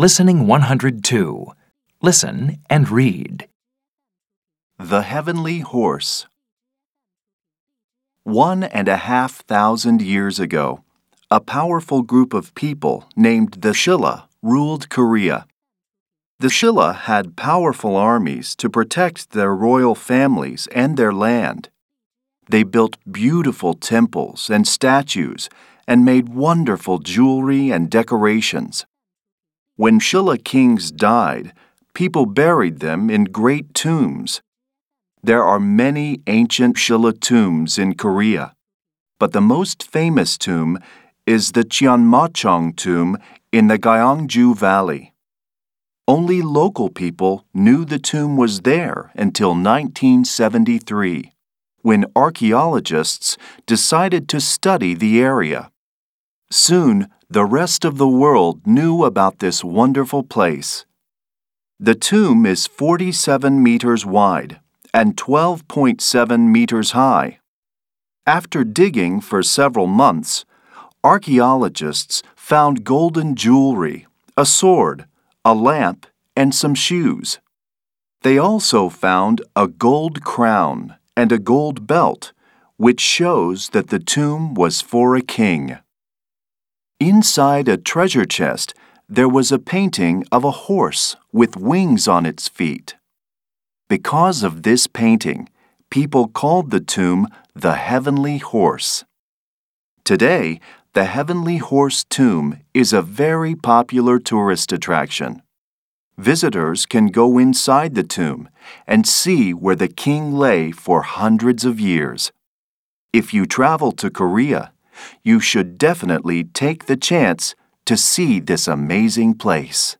Listening 102. Listen and read. The Heavenly Horse. One and a half thousand years ago, a powerful group of people named the Shilla ruled Korea. The Shilla had powerful armies to protect their royal families and their land. They built beautiful temples and statues and made wonderful jewelry and decorations. When Shilla kings died, people buried them in great tombs. There are many ancient Shilla tombs in Korea, but the most famous tomb is the Cheonmachong tomb in the Gyeongju Valley. Only local people knew the tomb was there until 1973, when archaeologists decided to study the area. Soon, the rest of the world knew about this wonderful place. The tomb is 47 meters wide and 12.7 meters high. After digging for several months, archaeologists found golden jewelry, a sword, a lamp, and some shoes. They also found a gold crown and a gold belt, which shows that the tomb was for a king. Inside a treasure chest, there was a painting of a horse with wings on its feet. Because of this painting, people called the tomb the Heavenly Horse. Today, the Heavenly Horse Tomb is a very popular tourist attraction. Visitors can go inside the tomb and see where the king lay for hundreds of years. If you travel to Korea, you should definitely take the chance to see this amazing place.